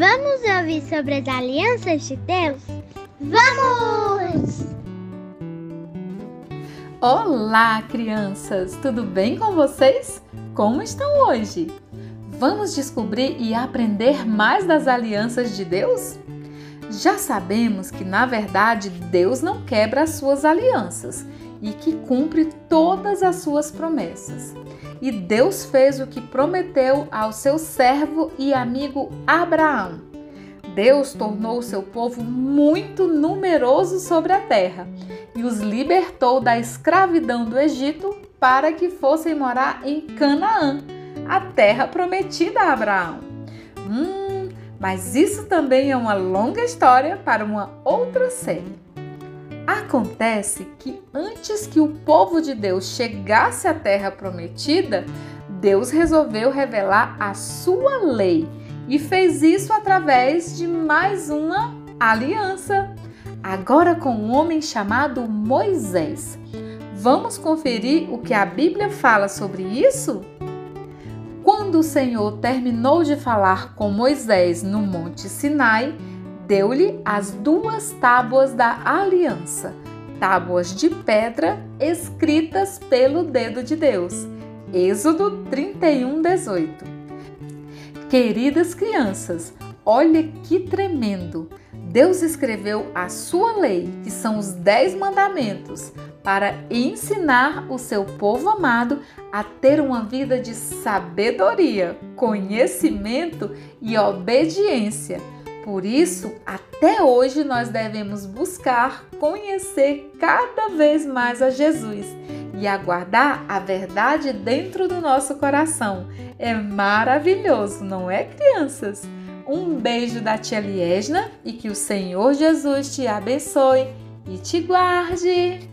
Vamos ouvir sobre as alianças de Deus? Vamos! Olá, crianças! Tudo bem com vocês? Como estão hoje? Vamos descobrir e aprender mais das alianças de Deus? Já sabemos que, na verdade, Deus não quebra as suas alianças e que cumpre todas as suas promessas. E Deus fez o que prometeu ao seu servo e amigo Abraão. Deus tornou o seu povo muito numeroso sobre a terra e os libertou da escravidão do Egito para que fossem morar em Canaã, a terra prometida a Abraão. Hum, mas isso também é uma longa história para uma outra série. Acontece que antes que o povo de Deus chegasse à terra prometida, Deus resolveu revelar a sua lei e fez isso através de mais uma aliança, agora com um homem chamado Moisés. Vamos conferir o que a Bíblia fala sobre isso? Quando o Senhor terminou de falar com Moisés no Monte Sinai, deu-lhe as duas tábuas da aliança, tábuas de pedra escritas pelo dedo de Deus. Êxodo 31, 18. Queridas crianças, olha que tremendo! Deus escreveu a sua lei, que são os dez mandamentos, para ensinar o seu povo amado a ter uma vida de sabedoria, conhecimento e obediência. Por isso, até hoje nós devemos buscar conhecer cada vez mais a Jesus e aguardar a verdade dentro do nosso coração. É maravilhoso, não é, crianças? Um beijo da tia Liesna e que o Senhor Jesus te abençoe e te guarde.